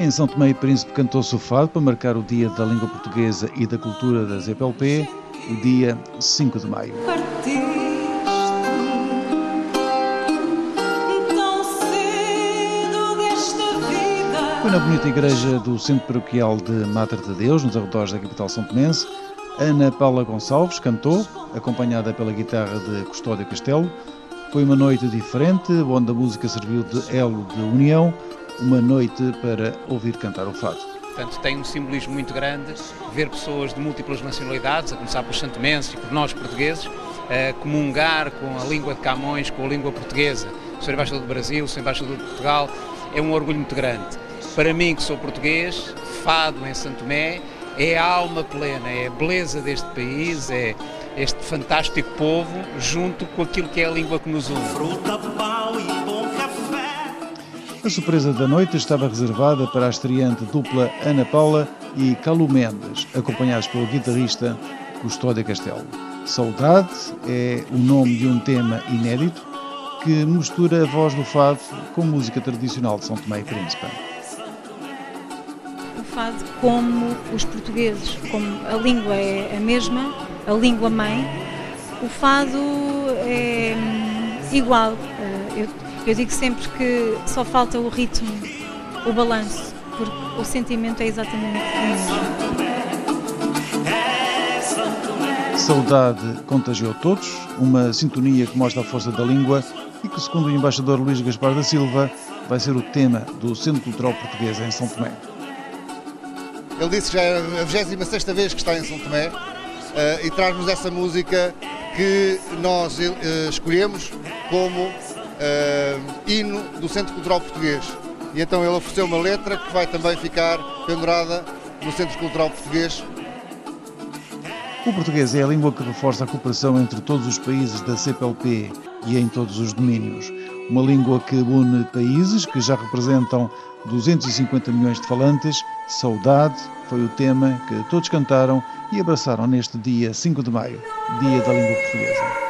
Em São Tomé e Príncipe cantou-se o fado para marcar o Dia da Língua Portuguesa e da Cultura da ZPLP, o dia 5 de maio. Foi na bonita igreja do Centro Paroquial de Mater de Deus, nos arredores da capital são tomense, Ana Paula Gonçalves cantou, acompanhada pela guitarra de Custódio Castelo. Foi uma noite diferente, onde a música serviu de elo de união, uma noite para ouvir cantar o fado. Portanto, tem um simbolismo muito grande ver pessoas de múltiplas nacionalidades, a começar pelos santomenses e por nós portugueses, a comungar com a língua de Camões, com a língua portuguesa. O Sr. Embaixador do Brasil, o Sr. Embaixador de Portugal, é um orgulho muito grande. Para mim, que sou português, fado em Santo Tomé, é a alma plena, é a beleza deste país, é este fantástico povo, junto com aquilo que é a língua que nos une. A surpresa da noite estava reservada para a estreante dupla Ana Paula e Calu Mendes, acompanhados pelo guitarrista Custódio Castelo. Saudade é o nome de um tema inédito que mistura a voz do fado com música tradicional de São Tomé e Príncipe fado como os portugueses, como a língua é a mesma, a língua mãe, o fado é hum, igual. Eh, eu, eu digo sempre que só falta o ritmo, o balanço, porque o sentimento é exatamente o mesmo. Saudade contagiou todos, uma sintonia que mostra a força da língua e que, segundo o embaixador Luís Gaspar da Silva, vai ser o tema do Centro Cultural Português em São Tomé. Ele disse que já é a 26 vez que está em São Tomé uh, e traz-nos essa música que nós uh, escolhemos como hino do Centro Cultural Português. E então ele ofereceu uma letra que vai também ficar pendurada no Centro Cultural Português. O português é a língua que reforça a cooperação entre todos os países da CPLP e em todos os domínios. Uma língua que une países que já representam 250 milhões de falantes, Saudade foi o tema que todos cantaram e abraçaram neste dia 5 de maio, Dia da Língua Portuguesa.